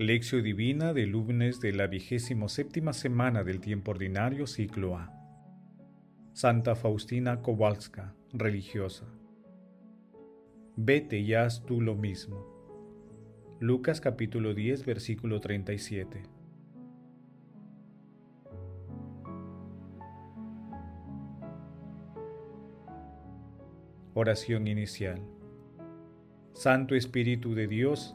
Lección Divina del lunes de la vigésimo séptima semana del tiempo ordinario, ciclo A. Santa Faustina Kowalska, religiosa. Vete y haz tú lo mismo. Lucas capítulo 10, versículo 37. Oración inicial. Santo Espíritu de Dios,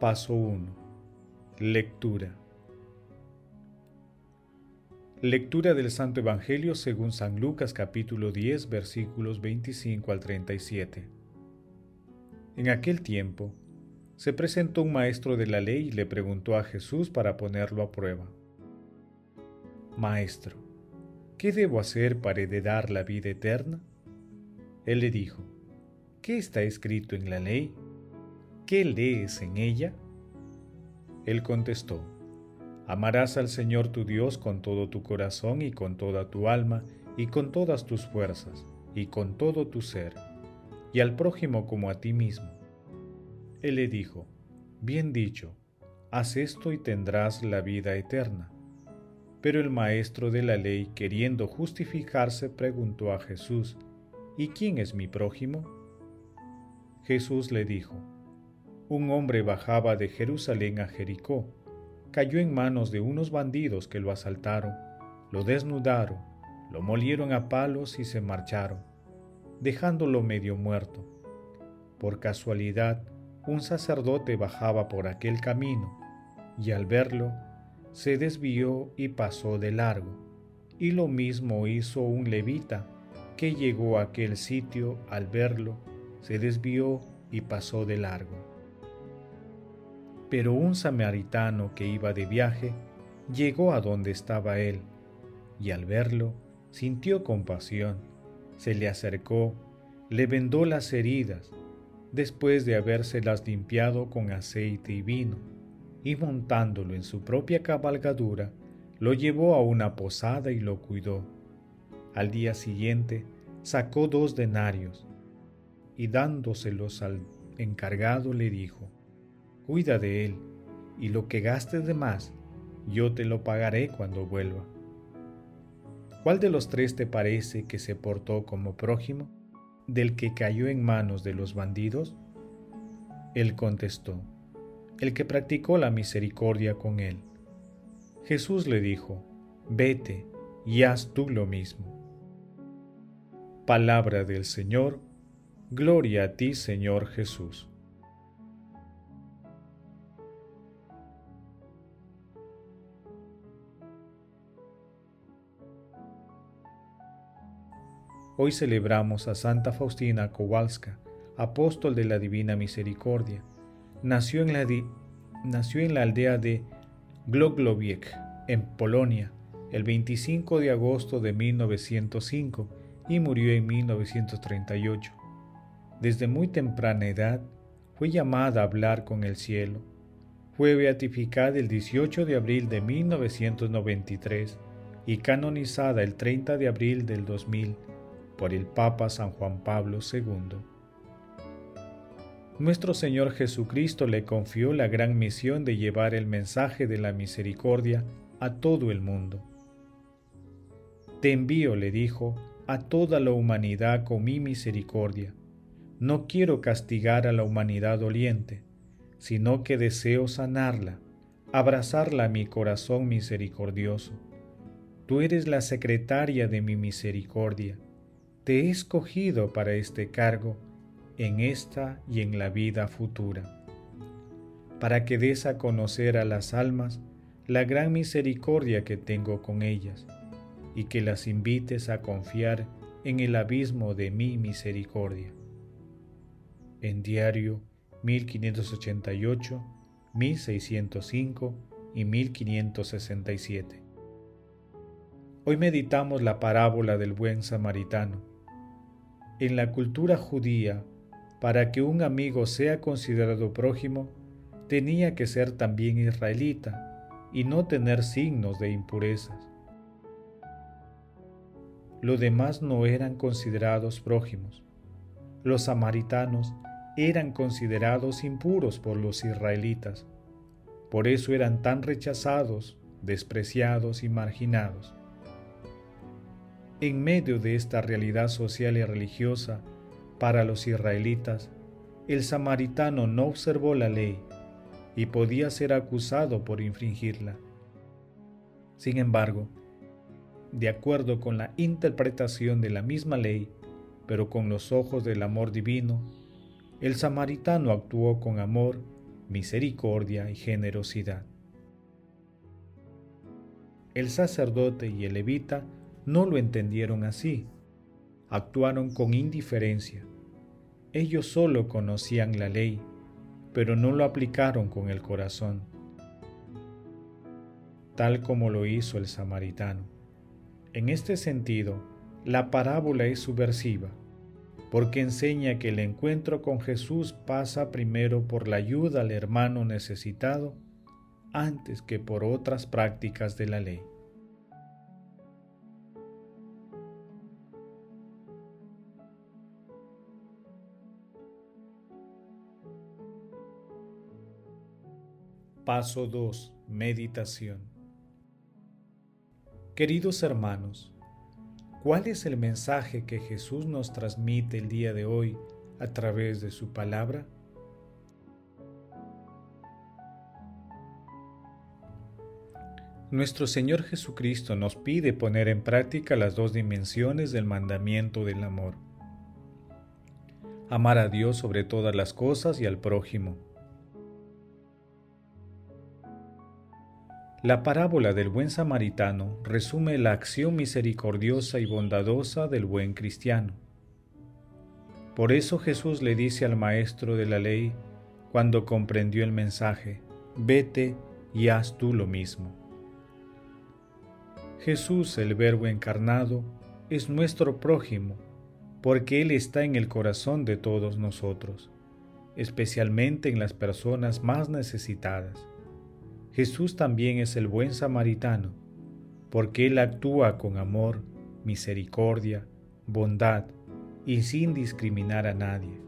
Paso 1. Lectura. Lectura del Santo Evangelio según San Lucas capítulo 10 versículos 25 al 37. En aquel tiempo, se presentó un maestro de la ley y le preguntó a Jesús para ponerlo a prueba. Maestro, ¿qué debo hacer para heredar la vida eterna? Él le dijo, ¿qué está escrito en la ley? ¿Qué lees en ella? Él contestó, Amarás al Señor tu Dios con todo tu corazón y con toda tu alma y con todas tus fuerzas y con todo tu ser, y al prójimo como a ti mismo. Él le dijo, Bien dicho, haz esto y tendrás la vida eterna. Pero el maestro de la ley, queriendo justificarse, preguntó a Jesús, ¿Y quién es mi prójimo? Jesús le dijo, Un hombre bajaba de Jerusalén a Jericó, cayó en manos de unos bandidos que lo asaltaron, lo desnudaron, lo molieron a palos y se marcharon, dejándolo medio muerto. Por casualidad, un sacerdote bajaba por aquel camino, y al verlo, se desvió y pasó de largo, y lo mismo hizo un levita, que llegó a aquel sitio al verlo, se desvió y pasó de largo. Pero un samaritano que iba de viaje llegó a donde estaba él, y al verlo sintió compasión, se le acercó, le vendó las heridas, después de habérselas limpiado con aceite y vino y montándolo en su propia cabalgadura, lo llevó a una posada y lo cuidó. Al día siguiente sacó dos denarios y dándoselos al encargado le dijo, Cuida de él, y lo que gastes de más, yo te lo pagaré cuando vuelva. ¿Cuál de los tres te parece que se portó como prójimo del que cayó en manos de los bandidos? Él contestó, el que practicó la misericordia con él. Jesús le dijo, vete y haz tú lo mismo. Palabra del Señor, gloria a ti Señor Jesús. Hoy celebramos a Santa Faustina Kowalska, apóstol de la Divina Misericordia nació en la, aldea de Gloglowiec, en Polonia, el 25 de agosto de 1905 y murió en 1938. Desde muy temprana edad fue llamada a hablar con el cielo. Fue beatificada el 18 de abril de 1993 y canonizada el 30 de abril del 2000 por el Papa San Juan Pablo II nuestro Señor Jesucristo le confió la gran misión de llevar el mensaje de la misericordia a todo el mundo. Te envío, le dijo, a toda la humanidad con mi misericordia. No quiero castigar a la humanidad doliente, sino que deseo sanarla, abrazarla a mi corazón misericordioso. Tú eres la secretaria de mi misericordia. Te he escogido para este cargo en esta y en la vida futura, para que des a conocer a las almas la gran misericordia que tengo con ellas, y que las invites a confiar en el abismo de mi misericordia. en diario 1588, 1605 y 1567. Hoy meditamos la parábola del buen samaritano. En la cultura judía, para que un amigo sea considerado prójimo, tenía que ser también israelita y no tener signos de impurezas. Los demás no eran considerados prójimos. Los samaritanos eran considerados impuros por los israelitas. Por eso eran tan rechazados, despreciados y marginados. En medio de esta realidad social y religiosa, para los israelitas, el samaritano no observó la ley y podía ser acusado por infringirla. Sin embargo, de acuerdo con la interpretación de la misma ley, pero con los ojos del amor divino, el samaritano actuó con amor, misericordia y generosidad. El sacerdote y el levita no lo entendieron así, actuaron con indiferencia. Ellos solo conocían la ley, pero no lo aplicaron con el corazón, tal como lo hizo el samaritano. En este sentido, la parábola es subversiva, porque enseña que el encuentro con Jesús pasa primero por la ayuda al hermano necesitado antes que por otras prácticas de la ley. Paso 2. Meditación. Queridos hermanos, ¿cuál es el mensaje que Jesús nos transmite el día de hoy a través de su palabra? Nuestro Señor Jesucristo nos pide poner en práctica las dos dimensiones del mandamiento del amor. Amar a Dios sobre todas las cosas y al prójimo La parábola del buen samaritano resume la acción misericordiosa y bondadosa del buen cristiano. Por eso Jesús le dice al maestro de la ley, cuando comprendió el mensaje, vete y haz tú lo mismo. Jesús, el Verbo encarnado, es nuestro prójimo, porque Él está en el corazón de todos nosotros, especialmente en las personas más necesitadas. Jesús también es el buen samaritano, porque Él actúa con amor, misericordia, bondad y sin discriminar a nadie.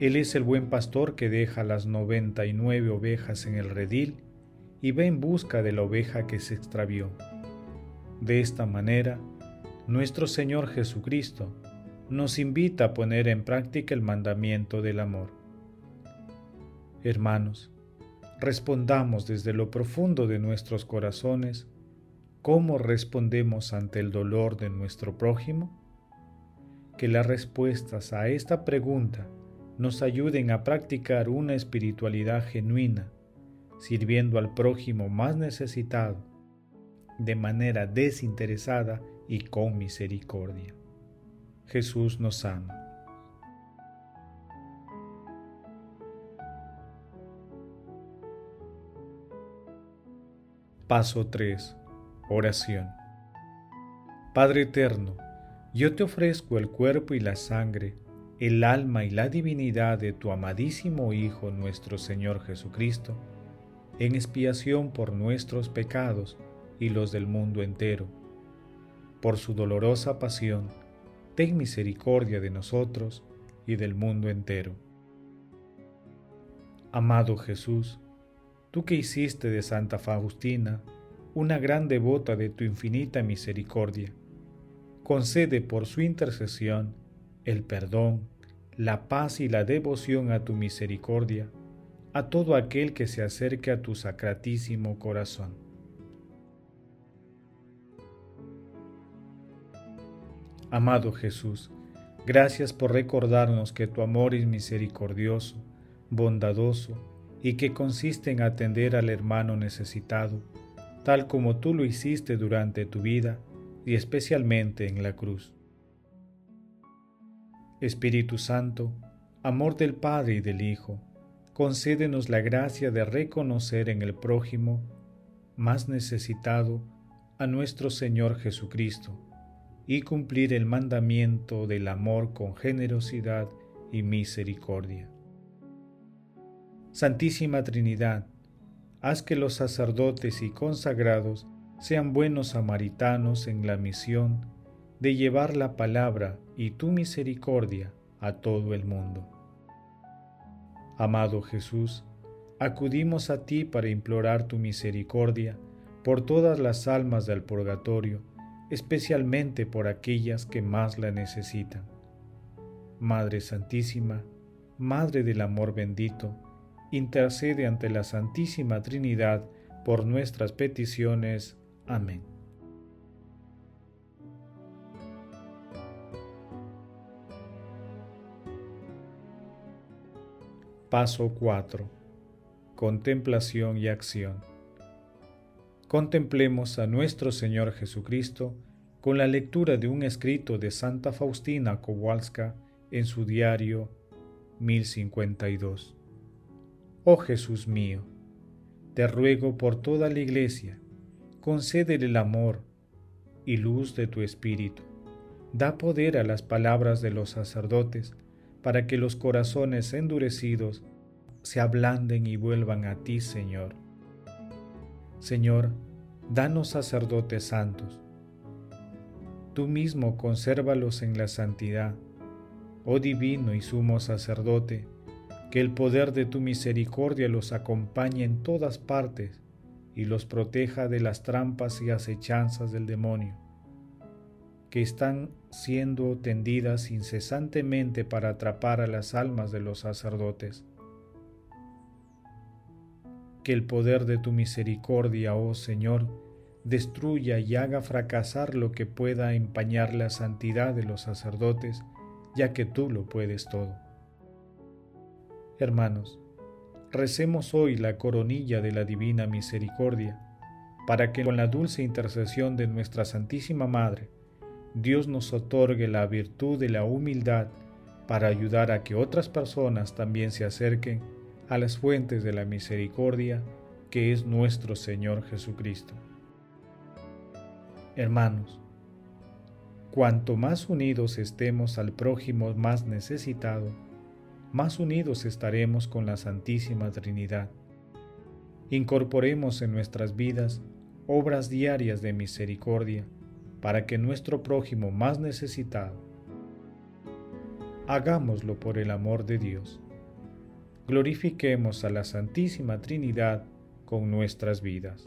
Él es el buen pastor que deja las noventa y nueve ovejas en el redil y va en busca de la oveja que se extravió. De esta manera, nuestro Señor Jesucristo nos invita a poner en práctica el mandamiento del amor. Hermanos, respondamos desde lo profundo de nuestros corazones cómo respondemos ante el dolor de nuestro prójimo? Que las respuestas a esta pregunta nos ayuden a practicar una espiritualidad genuina, sirviendo al prójimo más necesitado, de manera desinteresada y con misericordia. Jesús nos ama. Paso 3. Oración. Padre eterno, yo te ofrezco el cuerpo y la sangre, el alma y la divinidad de tu amadísimo Hijo nuestro Señor Jesucristo, en expiación por nuestros pecados y los del mundo entero. Por su dolorosa pasión, ten misericordia de nosotros y del mundo entero. Amado Jesús, tú que hiciste de Santa Faustina una gran devota de tu infinita misericordia, concede por su intercesión el perdón, la paz y la devoción a tu misericordia a todo aquel que se acerque a tu sacratísimo corazón. Amado Jesús, gracias por recordarnos que tu amor es misericordioso, bondadoso, y que consiste en atender al hermano necesitado, tal como tú lo hiciste durante tu vida y especialmente en la cruz. Espíritu Santo, amor del Padre y del Hijo, concédenos la gracia de reconocer en el prójimo más necesitado a nuestro Señor Jesucristo y cumplir el mandamiento del amor con generosidad y misericordia. Santísima Trinidad, haz que los sacerdotes y consagrados sean buenos samaritanos en la misión de llevar la palabra y tu misericordia a todo el mundo. Amado Jesús, acudimos a ti para implorar tu misericordia por todas las almas del purgatorio, especialmente por aquellas que más la necesitan. Madre Santísima, Madre del Amor bendito, intercede ante la Santísima Trinidad por nuestras peticiones. Amén. Paso 4. Contemplación y acción. Contemplemos a nuestro Señor Jesucristo con la lectura de un escrito de Santa Faustina Kowalska en su diario 1052. Oh Jesús mío, te ruego por toda la Iglesia, concédele el amor y luz de tu Espíritu. Da poder a las palabras de los sacerdotes, para que los corazones endurecidos se ablanden y vuelvan a ti, Señor. Señor, danos sacerdotes santos. Tú mismo consérvalos en la santidad, oh divino y sumo sacerdote, que el poder de tu misericordia los acompañe en todas partes y los proteja de las trampas y acechanzas del demonio que están siendo tendidas incesantemente para atrapar a las almas de los sacerdotes. Que el poder de tu misericordia, oh Señor, destruya y haga fracasar lo que pueda empañar la santidad de los sacerdotes, ya que tú lo puedes todo. Hermanos, recemos hoy la coronilla de la divina misericordia, para que con la dulce intercesión de nuestra Santísima Madre, Dios nos otorgue la virtud de la humildad para ayudar a que otras personas también se acerquen a las fuentes de la misericordia que es nuestro Señor Jesucristo. Hermanos, cuanto más unidos estemos al prójimo más necesitado, más unidos estaremos con la Santísima Trinidad. Incorporemos en nuestras vidas obras diarias de misericordia, para que nuestro prójimo más necesitado, hagámoslo por el amor de Dios. Glorifiquemos a la Santísima Trinidad con nuestras vidas.